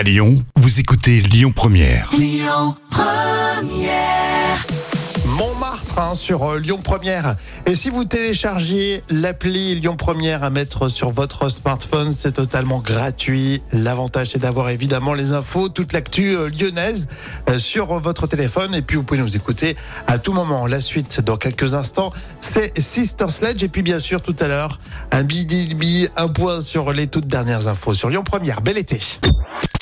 À Lyon, vous écoutez Lyon Première. Montmartre hein, sur euh, Lyon Première. Et si vous téléchargez l'appli Lyon Première à mettre sur votre smartphone, c'est totalement gratuit. L'avantage c'est d'avoir évidemment les infos, toute l'actu euh, lyonnaise euh, sur votre téléphone. Et puis vous pouvez nous écouter à tout moment. La suite dans quelques instants, c'est Sister Sledge. Et puis bien sûr tout à l'heure, un bidilbi, un point sur les toutes dernières infos sur Lyon Première. Bel été.